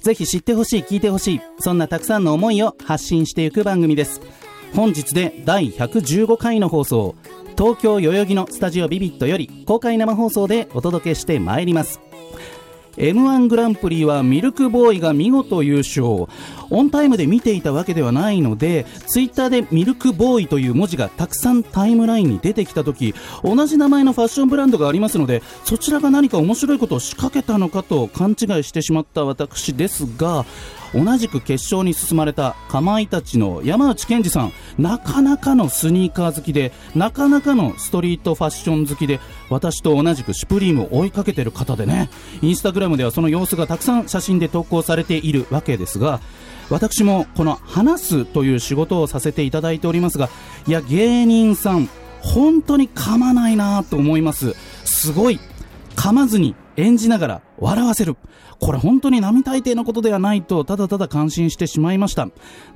ぜひ知ってほしい聞いてほしいそんなたくさんの思いを発信していく番組です。本日で第115回の放送東京代々木のスタジオビビットより公開生放送でお届けしてまいります。M 1グランプリはミルクボーイが見事優勝。オンタイムで見ていたわけではないのでツイッターでミルクボーイという文字がたくさんタイムラインに出てきた時同じ名前のファッションブランドがありますのでそちらが何か面白いことを仕掛けたのかと勘違いしてしまった私ですが同じく決勝に進まれたかまいたちの山内健二さん。なかなかのスニーカー好きでなかなかのストリートファッション好きで私と同じくシュプリームを追いかけてる方でね。インスタグラムではその様子がたくさん写真で投稿されているわけですが私もこの話すという仕事をさせていただいておりますがいや芸人さん本当に噛まないなと思います。すごい噛まずに演じながら笑わせる。これ本当に並大抵のことではないとただただ感心してしまいました。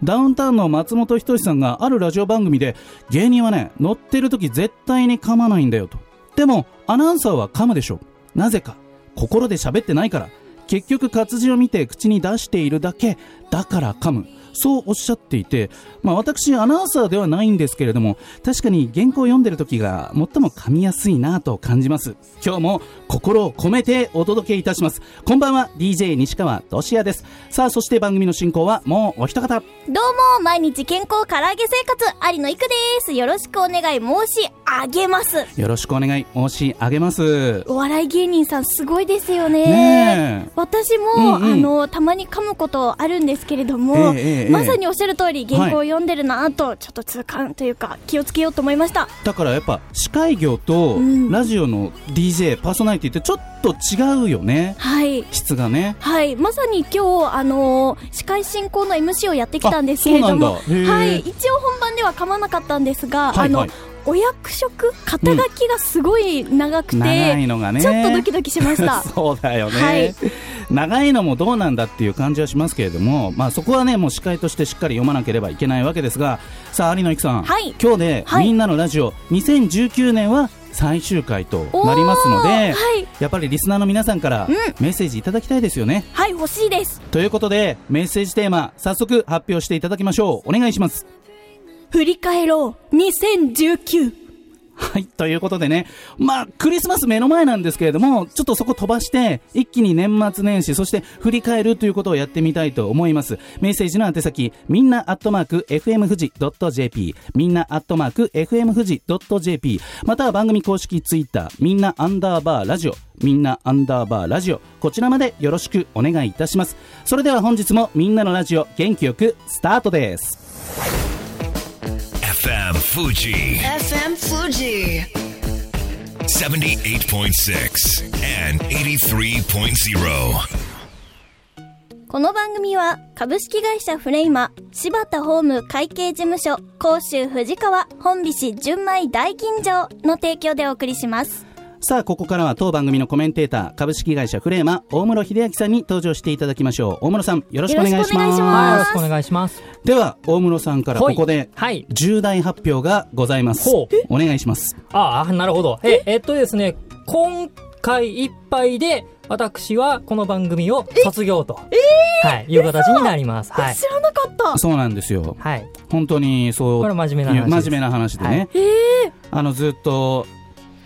ダウンタウンの松本人志さんがあるラジオ番組で芸人はね乗ってる時絶対に噛まないんだよと。でもアナウンサーは噛むでしょなぜか心で喋ってないから。結局活字を見て口に出しているだけだから噛む。そうおっしゃっていて、まあ、私、アナウンサーではないんですけれども、確かに原稿を読んでる時が最も噛みやすいなと感じます。今日も心を込めてお届けいたします。こんばんは、DJ 西川俊也です。さあ、そして番組の進行はもうお一方。どうも、毎日健康唐揚げ生活、有野いくです。よろしくお願い申し上げます。よろしくお願い申し上げます。お笑い芸人さんすごいですよね。私も、うんうんあの、たまに噛むことあるんですけれども、ええええええまさにおっしゃる通り、原稿を読んでるなと、ちょっと痛感というか、気をつけようと思いました。だからやっぱ司会業とうんラジオの DJ、パーソナリティってちょっと違うよね。はい。質がね。はい、まさに今日、あのー司会進行の MC をやってきたんですけれども、はい、一応本番では噛まなかったんですが、はいはい。あの、お役職、肩書きがすごい長くて、長いのがね。ちょっとドキドキしました。そうだよね、はい長いのもどうなんだっていう感じはしますけれども、まあ、そこはねもう司会としてしっかり読まなければいけないわけですがさあ有野育さん、はい今日で、はいみんなのラジオ2019年は最終回となりますので、はいやっぱりリスナーの皆さんからうんメッセージいただきたいですよね。はい、欲しいです。ということでメッセージテーマ早速発表していただきましょうお願いします。振り返ろう、2019。はい。ということでね、まあ、クリスマス目の前なんですけれども、ちょっとそこ飛ばして、一気に年末年始、そして振り返るということをやってみたいと思います。メッセージの宛先、みんなアットマーク、fm 富士 .jp、みんなアットマーク、fm 富士 .jp、または番組公式ツイッター、みんなアンダーバーラジオ、みんなアンダーバーラジオ、こちらまでよろしくお願いいたします。それでは本日もみんなのラジオ、元気よくスタートです。FM Fuji FM Fuji. 78.6 and 83.0. この番組は株式会社フレイマ、柴田ホーム会計事務所、甲州藤川、本菱純米大吟醸の提供でお送りします。さあ、ここからは当番組のコメンテーター、株式会社フレーマ、大室秀明さんに登場していただきましょう。大室さん、よろしくお願いします。よろしくお願いします。では、大室さんからここで、はい。重大発表がございます。お願いします。ああ、なるほど。え、え？っとですね、今回いっぱいで、私はこの番組を卒業と、はい、いう形になります。はい。知らなかった。そうなんですよ。はい。本当にそう。これは真面目な話です真面目な話でね。はいあの、ずっと、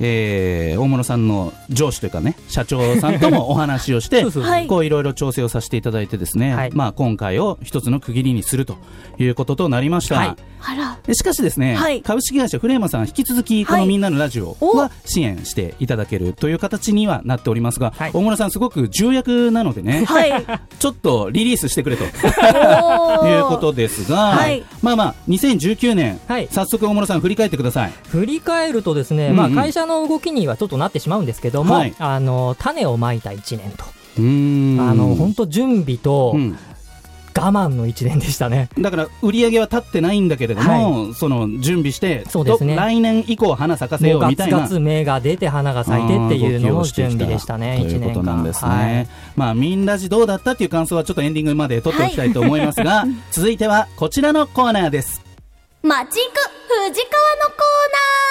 えー、大室さんの上司というかね、社長さんともお話をして、そうそうそう。はい。こういろいろ調整をさせていただいてですね、はい。まあ今回を一つの区切りにするということとなりました。はい。あら。でしかしですね、はい。株式会社フレーマさん引き続きこのはいみんなのラジオおは支援していただけるという形にはなっておりますが、はい。大村さんすごく重役なのでね、はい。ちょっとリリースしてくれと。いうことですが、はい。まあまあ2019年、はい。早速大村さん振り返ってください。振り返るとですね、うんうん。まあ会社の動きにはちょっとなってしまうんですけども、はい。あの、種をまいた1年と、うーん。あの、本当準備とうん。我我慢の一年でしたね。だから売り上げは立ってないんだけれども、その準備してそうですね。ど来年以降花咲かせよもうみたいな。ツガツ芽が出て花が咲いてっていうのの準備でしたね、という一年間。ことなんですね。はい。まあ、みんなじどうだったっていう感想はちょっとエンディングまで取っておきたいと思いますが、続いてはこちらのコーナーです。マチク藤川のコー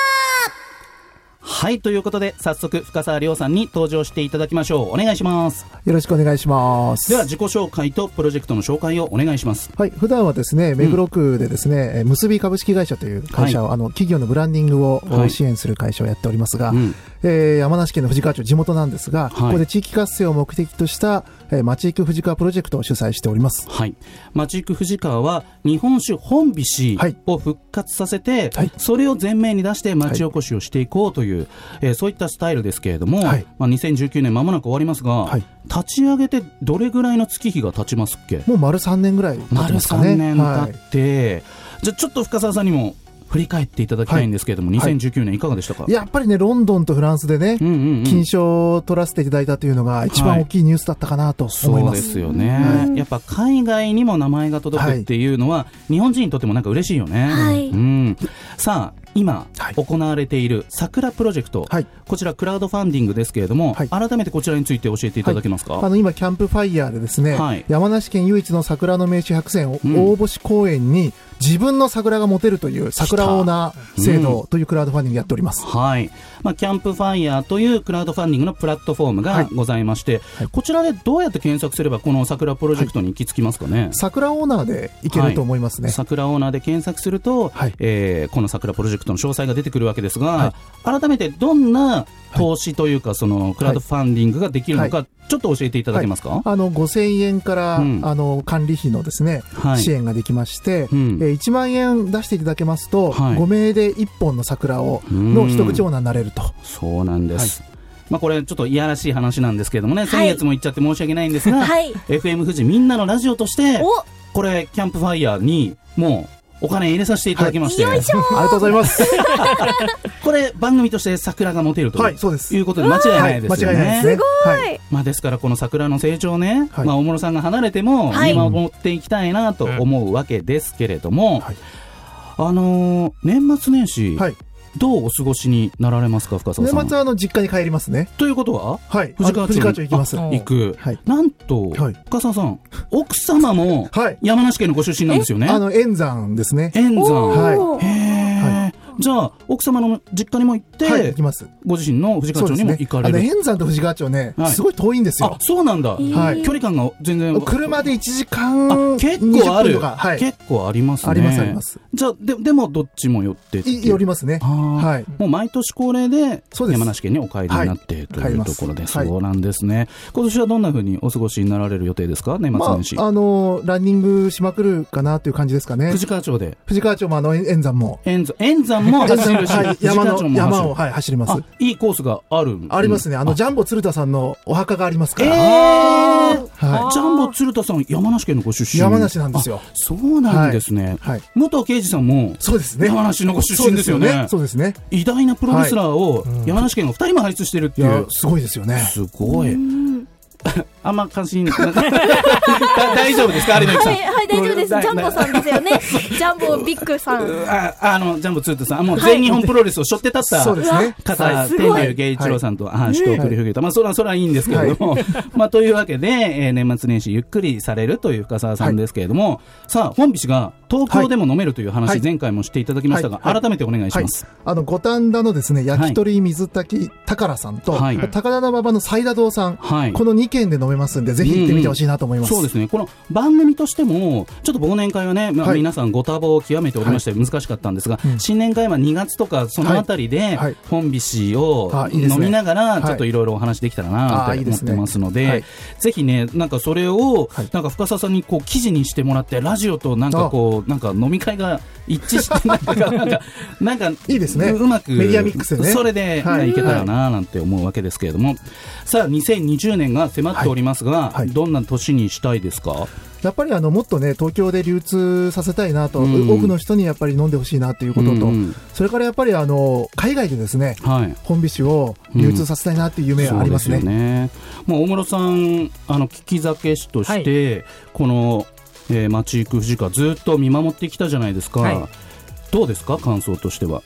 はい、ということで、早速、深澤亮さんに登場していただきましょう。お願いします。よろしくお願いします。では、自己紹介とプロジェクトの紹介をお願いします。はい、普段はですね、目黒区でですね、えー結び株式会社という会社を、あの、企業のブランディングを、はい支援する会社をやっておりますが、うんえー山梨県の富士川町地元なんですが、はいここで地域活性を目的とした、えー、町行く富士川プロジェクトを主催しております。はい。町行く藤川は、日本酒本菱はい。を復活させて、はい。それを前面に出して町おこしをしていこうという、えーそういったスタイルですけれども、はい。まあ、2019年間もなく終わりますが、はい。立ち上げてどれぐらいの月日が経ちますっけ？もう丸3年ぐらい経って丸ますかね。3年経はい。って、じゃあちょっと深澤さんにも振り返っていただきたいんですけれども、はい。2019年いかがでしたか、やっぱりね、ロンドンとフランスでね、うんうんうん。金賞を取らせていただいたというのが一番大きいニュースだったかなと思います。そうですよね、やっぱ海外にも名前が届くっていうのは、日本人にとってもなんか嬉しいよね。はい。うん、さあ今、はい。行われている桜プロジェクト、はい。こちらクラウドファンディングですけれども、はい。改めてこちらについて教えていただけますか、あの今、キャンプファイヤーでですね、はい。山梨県唯一の桜の名所100選、うん。大星公園に自分の桜が持てるという桜オーナー制度というクラウドファンディングやっております。はい。まあ、キャンプファイヤーというクラウドファンディングのプラットフォームがございまして、はい。こちらでどうやって検索すればこの桜プロジェクトに行き着きますかね、桜オーナーでいけると思いますね。桜オーナーで検索すると、はい。えーこの桜プロジェクトの詳細が出てくるわけですが、改めてどんな投資というか、そのクラウドファンディングができるのか、はちょっと教えていただけますか、あの5000円から、うん。あの管理費のですね、はい。支援ができまして、うん。えー1万円出していただけますと、はい。5名で1本の桜をうん。の一口オーナーになれると。そうなんです。まあ、これちょっといやらしい話なんですけれどもね、先月も言っちゃって申し訳ないんですが、はい。FM 富士みんなのラジオとして、お。これ、キャンプファイヤーにもうお金入れさせていただきまして、ありがとうございます。これ、番組として桜が持てるとはいそうです。いうことで間違いないですよね。間違いないです。ね。はい。まあ、ですから、この桜の成長ね、はい。まあ、大室さんが離れてもはい。見守っていきたいなと思うわけですけれども、はい。あのー年末年始、はいどうお過ごしになられますか、深澤さん。年末はあの実家に帰りますね。ということは？はい。藤川町行きます。あ行く、はいなんと、はい深澤さん、奥様もはい山梨県のご出身なんですよね。あの、円山ですね。円山。はいじゃあ、奥様の実家にも行って、はい、行きます。ご自身の藤川町にも行かれる。あの、円山と富士川町ねはい、すごい遠いんですあよ、。そうなんだ。はい距離感が全然。車で1時あ間、結構あ20分る。はい。結構ありますね。ありますあります。じゃあ、ででもどっちも寄ってって寄りますね。はい。もう毎年恒例で山梨県にお帰りになってというところで、はいそうなんですね。今年はどんな風にお過ごしになられる予定ですか？年末ま年始。あ、あの、ランニングしまくるかなという感じですかね。藤川町で。富士川町もあの、円山も。円山も走るし、はい藤山の、山を、はい、走りますあ。、いいコースがある。ありますね。あの、ジャンボ鶴田さんのお墓がありますかえら。ーはジャンボ鶴田さん、山梨県のご出身山梨なんですよあそうなんですね。はい。武藤敬司さんも、そうですね。山梨のご出身ですよね。そうですね。偉大なプロレスラーを山梨県が2人も輩出してるっていう、。すごいですよね。すごい。あんま関心、だ 大丈夫ですか？有野さん。はい、はい、大丈夫です。ジャンボさんですよね。ジャンボビッグさん。ああの、ジャンボツートさん、もう全日本プロレスを背負って立ったそうですね。方、はい。天竜慶一郎さんと話を繰り広げた。まあ、それは、それはいいんですけれども、まあ、というわけで、えー年末年始ゆっくりされるという深澤さんですけれども、さあ、本菱が東京でも飲めるという話、はい。前回もしていただきましたが、はい。はい。改めてお願いしはい。ます。。あの、五反田のですね、焼き鳥水炊き宝さんと、はい。高田馬場のサイダ堂さん、はい。この2軒で飲めますんで、ぜひ行ってみてほしいなと思います。そうですね。この番組としても、ちょっと忘年会はね、まあ、はい。皆さんご多忙を極めておりまして難しかったんですが、うん。新年会は2月とかそのあたりではい。はい、本菱を飲みながら、はいちょっとい。ろいろお話できたらなと思ってますのではい、ぜひね、なんかそれをはい、なんか深澤さんにこう記事にしてもらって、ラジオとなんかこう、なんか飲み会が一致して、なんか、なんか、なんか、いいですね。ううまく、メディアミックスでね。それで、はい。いけたらななんて思うわけですけれども、さあ、2020年が迫っておりますが、はいはい。どんな年にしたいですか？やっぱりあの、もっとね、東京で流通させたいなと、うん。多くの人にやっぱり飲んでほしいなということと、うん。うんそれからやっぱりあの、海外でですね、はい。本美酒を流通させたいなっていう夢がありますね。そうですよね。まあ、大室さん、あの、聞き酒師として、この、えー、町行く藤川ずっと見守ってきたじゃないですか、はい。どうですか？感想としては。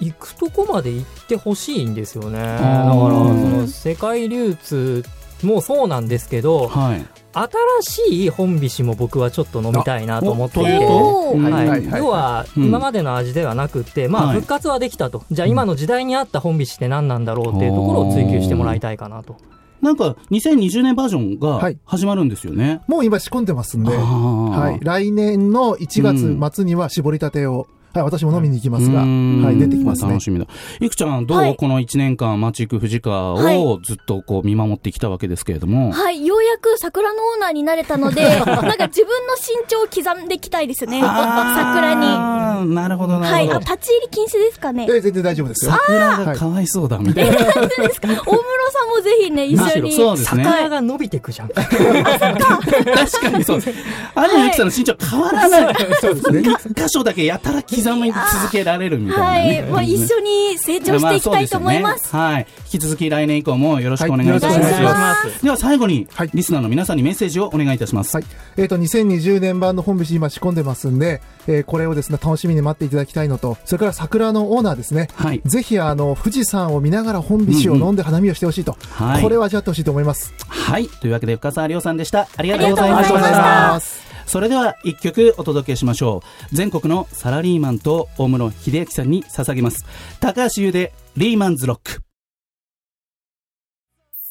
行くとこまで行ってほしいんですよね。だから、ーその世界流通もそうなんですけど、はい。新しい本菱も僕はちょっと飲みたいなと思っていて。はい。はい。はい要はうん。今までの味ではなくて、まあ、はい。復活はできたと、じゃあ今の時代に合った本菱って何なんだろうっていうところを追求してもらいたいかなと。なんか2020年バージョンがはい。始まるんですよね、もう今仕込んでますんで、はい。来年の1月末には絞りたてを、はい、私も飲みに行きますが、はい、出てきますね楽。しみだ。いくちゃん、どう、はいこの1年間、町行く藤川はいをずっとこう見守ってきたわけですけれども。はい、ようやく桜のオーナーになれたので、なんか自分の身長を刻んでいきたいですね。桜に。なるほど、なはい、あ、るほど。立ち入り禁止ですかね。え全然大丈夫ですよ。桜がかわいそうだ、みたいな。大室さんもぜひね、一緒に。そうですね。桜が伸びてくじゃん。確かにそうです。有野由紀さんの身長変わらない。そうですね。一箇所だけやたら刻み続けられるみたいなはね。い、まあ、一緒に成長していきたいと思います。あそうですよねはい。引き続き来年以降もよろしくお願いいたします。はいでは最後に、はいリスナーの皆さんにメッセージをお願いいたします。はい。えっ、と、2020年版の本節今仕込んでますんで、えーこれをですね、楽しみに待っていただきたいのと、それから桜のオーナーですね。はいぜひ、あの、富士山を見ながら本節を飲んで花見をしてほしいと。はいこれは味わってほしいと思います。はい。というわけで、深澤亮さんでした。ありがとうございましありがとうございたま。それでは一曲お届けしましょう。全国のサラリーマンと大室秀明さんに捧げます。高橋優でリーマンズロック。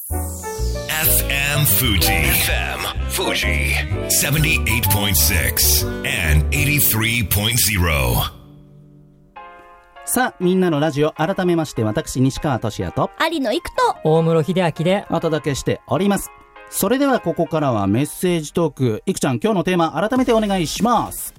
FM Fuji. FM Fuji. 78.6 and 83.0. さあ、みんなのラジオ、改めまして私、西川俊也と有野育と、大室秀明で、お届けしております。それではここからはメッセージトーク。いくちゃん、今日のテーマ、改めてお願いします。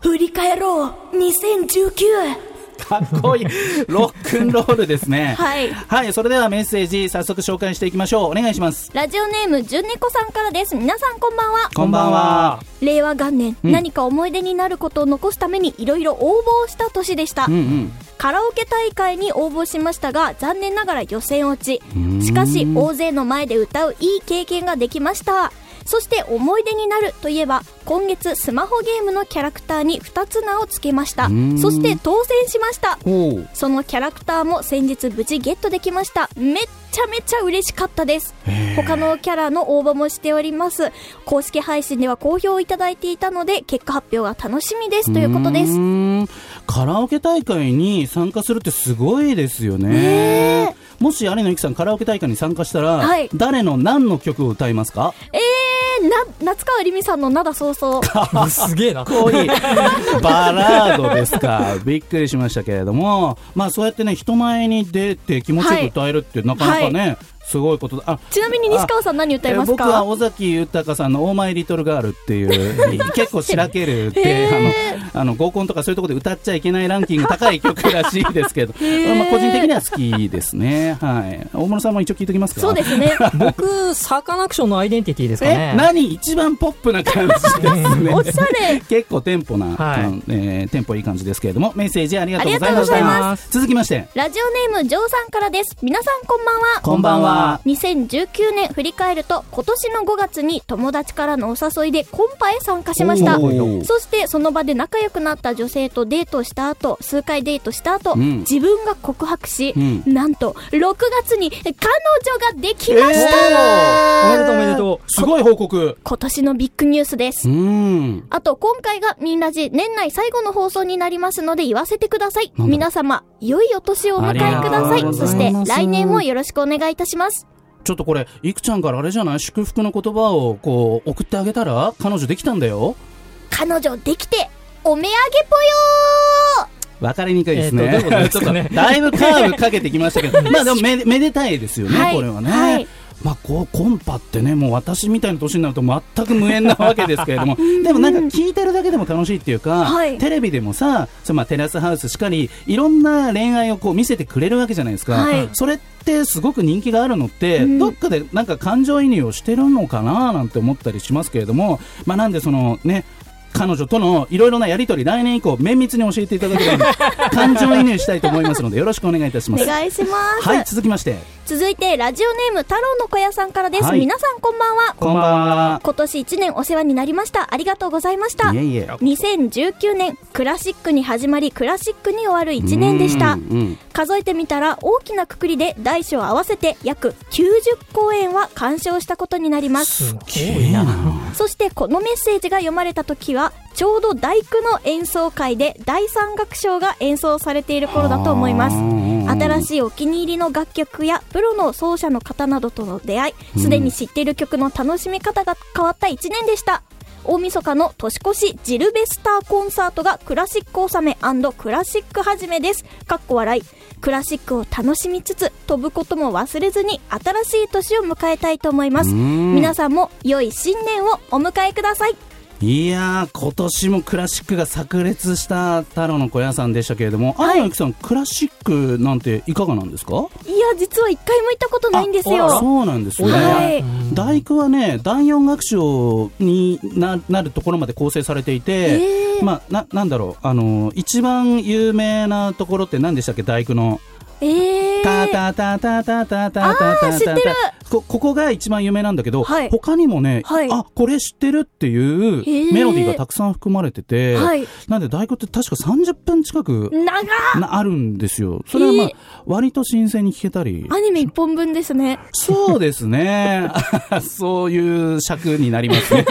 振り返ろう !2019! かっこいい。ロックンロールですね。はい。はい、それではメッセージ、早速紹介していきましょう。お願いします。ラジオネーム、じゅんねこさんからです。皆さんこんばんは。こんばんは。令和元年、うん何か思い出になることを残すためにいろいろ応募をした年でした、うんうん。カラオケ大会に応募しましたが残念ながら予選落ちしかし大勢の前で歌ういい経験ができましたそして思い出になるといえば今月スマホゲームのキャラクターに2つ名を付けました。ん。そして当選しました。そのキャラクターも先日無事ゲットできました。めっちゃめちゃ嬉しかったです。他のキャラの応募もしております。公式配信では好評いただいていたので結果発表が楽しみです。ということです。カラオケ大会に参加するってすごいですよね。ねもし有野由紀さんカラオケ大会に参加したら、はい。誰の何の曲を歌いますか？えー、な夏川りみさんの灘そうそう。すげえな。こういい バラードですか。びっくりしましたけれども、まあそうやってね、人前に出て気持ちよく歌えるってなかなかね、すごいことだ。あちなみに西川さん何歌いますえー僕はか尾崎豊さんの「オーマイ・リトル・ガール」っていう 結構しらけるってあのあの合コンとかそういうところで歌っちゃいけないランキング高い曲らしいですけど、まあ、個人的には好きですね。はい。大室さんも一応聞いときますか？そうですね僕、サカナクションのアイデンティティですかえね。何一番ポップな感じですね。おしゃれ。結構テンポな、はい。うんえーテンポいい感じですけれどもメッセージありがとうございましありがとうございたます。続きまして。ラジオネームジョーさんからです。皆さんこんばんは。こんばんは2019年振り返ると今年の5月に友達からのお誘いでコンパへ参加しました。そしてその場で仲良くなった女性とデートした後数回デートした後、うん。自分が告白し、うん。なんと6月に彼女ができました、おめでとうおめでとう。すごい報告。今年のビッグニュースです。あと、今回がミンラジ年内最後の放送になりますので言わせてください。皆様、良いお年をお迎えください。そして来年もよろしくお願いいたします。ちょっとこれ、いくちゃんからあれじゃない？祝福の言葉をこう送ってあげたら彼女できたんだよ。彼女できて、おめあげぽよわかりにくいですね。すかねちょっとだいぶカーブかけてきましたけど、まあでもめでめでたいですよね、はい。これはね。はいまあこうコンパってね、もう私みたいな年になると全く無縁なわけですけれども、でもなんか聞いてるだけでも楽しいっていうか、はい。テレビでもさ、そのまあテラスハウスしかり、いろんな恋愛をこう見せてくれるわけじゃないですか。はい。それってすごく人気があるのって、うん。どっかでなんか感情移入をしてるのかななんて思ったりしますけれども、まあなんでそのね、彼女とのいろいろなやりとり、来年以降、綿密に教えていただければ、感情移入したいと思いますので、よろしくお願いいたします。お願いします。はい、続きまして、続いて、ラジオネーム、太郎の小屋さんからです。はい皆さんこんばんは。こんばんは。今年1年お世話になりました。ありがとうございました。いえいえ。2019年、クラシックに始まり、クラシックに終わる1年でした数えてみたら、大きなくくりで大小合わせて約90公演は鑑賞したことになります。すごいな。そしてこのメッセージが読まれた時はちょうど大工の演奏会で第三楽章が演奏されている頃だと思います新しいお気に入りの楽曲やプロの奏者の方などとの出会いすでに知っている曲の楽しみ方が変わった1年でした大晦日の年越しジルベスターコンサートがクラシック納めクラシック始めです。かっこ笑い。クラシックを楽しみつつ飛ぶことも忘れずに新しい年を迎えたいと思います。うん皆さんも良い新年をお迎えください。いやー、今年もクラシックが炸裂した太郎の小屋さんでしたけれども、はい荒野由紀さん、クラシックなんていかがなんですか？いや、実は一回も行ったことないんですあよ。そうなんですね。はい。大工はね、第四楽章にななるところまで構成されていて、えーまあ、な、なんだろう、あの、一番有名なところって何でしたっけ、大工の。えー。タタタタタタタタあタター知ってるこここが一番有名なんだけど、はい他にもね、はいあこれ知ってるっていうメロディーがたくさん含まれてて、はいなんで大工って確か30分近くあるんですよ。それはまあ、えー割と新鮮に聞けたり。アニメ一本分ですね。そうですね。そういう尺になりますね。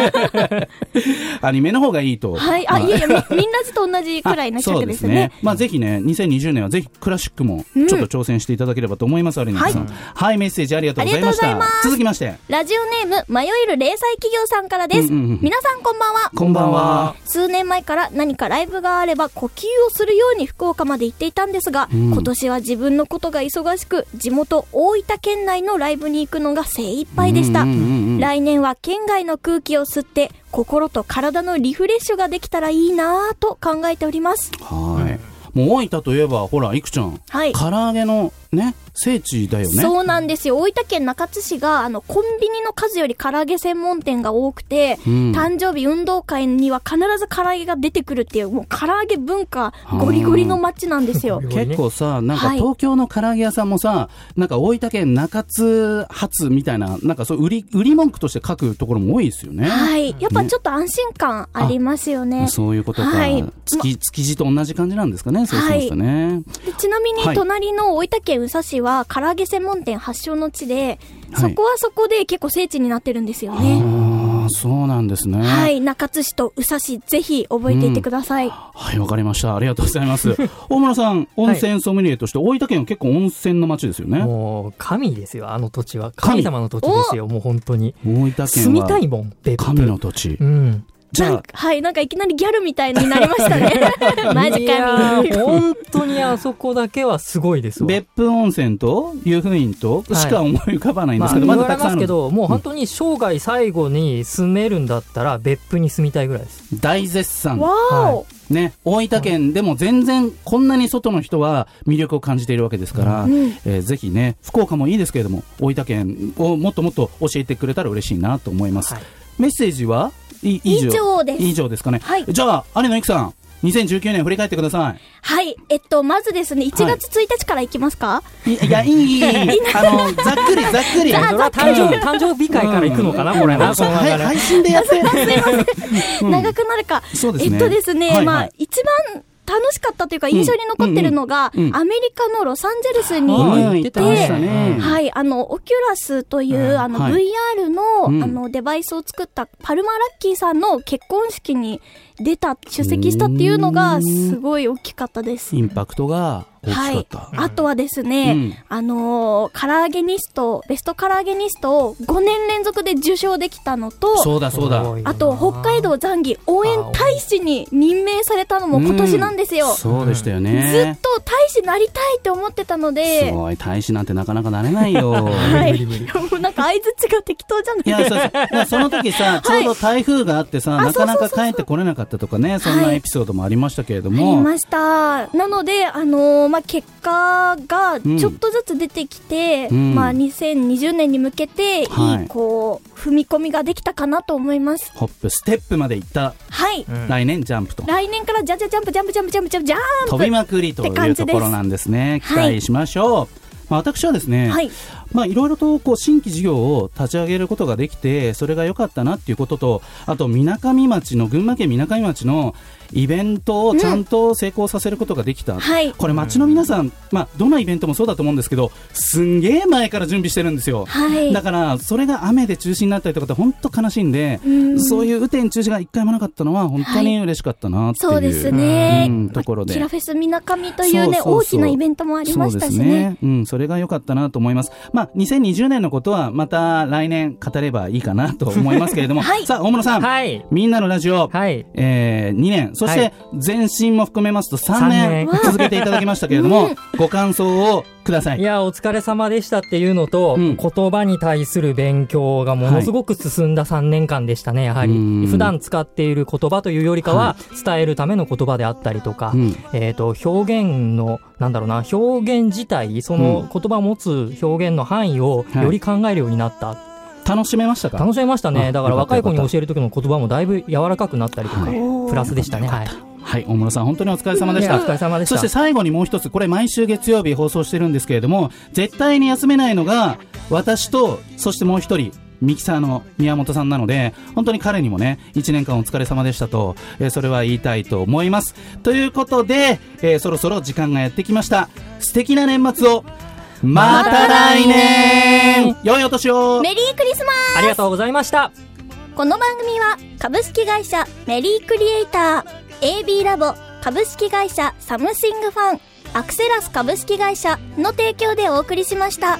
アニメの方がいいと。はい。あ、いやいや、みみんなずと同じくらいの尺ですね。まあぜひね、2020年はぜひクラシックもうんちょっと挑戦していただければと思います、有野さん。はい、メッセージありがとうございました。続きまして、ラジオネーム、迷える零細企業さんからです。皆さんこんばんは。こんばんは。数年前から何かライブがあれば呼吸をするように福岡まで行っていたんですが、うん今年は自分のことが忙しく、地元大分県内のライブに行くのが精一杯でした。来年は県外の空気を吸って、心と体のリフレッシュができたらいいなぁと考えております。はい。もう大分といえば、ほら、いくちゃん。はい唐揚げのね、聖地だよね。そうなんですよ。大分県中津市が、あの、コンビニの数より唐揚げ専門店が多くて、うん誕生日運動会には必ず唐揚げが出てくるっていう、もう唐揚げ文化ゴリゴリの街なんですよ。結構さ、なんかはい東京の唐揚げ屋さんもさ、なんか大分県中津発みたいな、なんかそう売り、売り文句として書くところも多いですよね。はい。やっぱちょっと安心感ありますよね。そういうことか。はい築築地と同じ感じなんですかね、そうしますとね。でちなみにはい隣の大分県宇佐市は唐揚げ専門店発祥の地で、はいそこはそこで結構聖地になってるんですよね。ああ、そうなんですね。は。い。中津市と宇佐市、ぜひ覚えていてください。はい、わかりました。ありがとうございます。大村さん、温泉ソムリエとして、大分県は結構温泉の街ですよね。もう、神ですよ、あの土地は。神神様の土地ですよ、もう本当に。大分県住みはたいもん。神の土地う。ん。じゃなんかはい。なんかいきなりギャルみたいになりましたね。マジいや神。ー本当にあそこだけはすごいですあ、わ。別府温泉と湯布院としか思い浮かばないんでまあ、すけど、言われまだたくさんあるますけど、もう本当に生涯最後に住めるんだったら、別府に住みたいぐらいです。大絶賛。わーお。ね、大分県でも全然こんなに外の人は魅力を感じているわけですから、うんえーぜひね、福岡もいいですけれども、大分県をもっともっと教えてくれたら嬉しいなと思います。はいメッセージは？い以以上です。以上ですかね。はい。じゃあ、有野由紀さん、2019年振り返ってくださはい。えっと、まずですね、1月1日からいきますか、い。いいや、いい、いい、あの、ざっくり、ざっくり。それは誕生日、誕生日会から行くのかな、これな、この配信でやって。うん。長くなるか。そうですね。えっとですね、はいはい。まあ、一番楽しかったというか印象に残ってるのが、アメリカのロサンゼルスにはい。うん言って。はい、あの、オキュラスという、あの、はい。VR の、うん。あの、デバイスを作ったパルマラッキーさんの結婚式に出た、出席したっていうのが、すごい大きかったです。インパクトがはいかった。。あとはですね、うんあのー、唐揚げニスト、ベスト唐揚げニストを5年連続で受賞できたのと、そうだ、そうだ。あと、北海道ザンギ応援大使に任命されたのも今年なんですよ。そうでしたよずっね。と大使なりたいって思ってたのすで、ごい、大使なんてなかなかなれないよ。はい。もうなんか相づちが適当じゃないいや、そうそう いやその時さ、ちょうど台風があってさ、あなかなか帰ってこれなかったとかね、そんなエピソードもありましたけれどありも。ました。なので、あのーまあ、結果がんちょっとずつ出てきて、うんまあ、2020年に向けて、いい、はいこう、踏み込みができたかなと思います。ホップ、ステップまで行ったはい。うん来年ジャンプと。来年からジャンジャンジャンプ、ジャンプ、ジャンプ、ジャンプ、ジャンプ、ジャンプ飛びまくりというところなんですね。期はい待しましょう。まあ、私はですね、はい。まあ、いろいろとこう新規事業を立ち上げることができて、それが良かったなっていうことと、あと、みなかみ町の、群馬県みなかみ町のイベントをちゃんと成功させることができた。はい。これ町の皆さん、まあ、どのイベントもそうだと思うんですけど、すんげえ前から準備してるんですよ。はい。だから、それが雨で中止になったりとかって本当悲しいんで、うんそういう雨天中止が一回もなかったのは本当に嬉しかったなっていう。そうですね。うんところでキラフェスみなかみというね、大きなイベントもありましたしそうですね。うん、それが良かったなと思います。まあ、2020年のことはまた来年語ればいいかなと思いますけれども、はい。さあ、大室さん、はい。みんなのラジオ、はい。えー、2年、そしはい。て前身も含めますと3三年年。続けていただきましたけれども、ご感想をください。いや、お疲れ様でしたっていうのと、うん言葉に対する勉強がものすごく進んだ3年間でしたね、やはりうん。普段使っている言葉というよりかは、伝えるための言葉であったりとか、うんえっ、と、表現の、なんだろうな、表現自体、その言葉を持つ表現の範囲をはいより考えるようになった。楽しめましたか？楽しめましたあね。だから若い子に教える時の言葉もだいぶ柔らかくなったりとか、はいプラスでしたね。はい。はい、大室さん、本当にお疲れ様でしたお。疲れ様でした。そして最後にもう一つ、これ毎週月曜日放送してるんですけれども、絶対に休めないのが、私と、そしてもう一人、ミキサーの宮本さんなので、本当に彼にもね、一年間お疲れ様でしたと、えーそれは言いたいと思います。ということで、えーそろそろ時間がやってきました。素敵な年末を、また来年良いお年をメリークリスマスありがとうございました。この番組は株式会社メリークリエイター AB ラボ株式会社サムシングファンアクセラス株式会社の提供でお送りしました。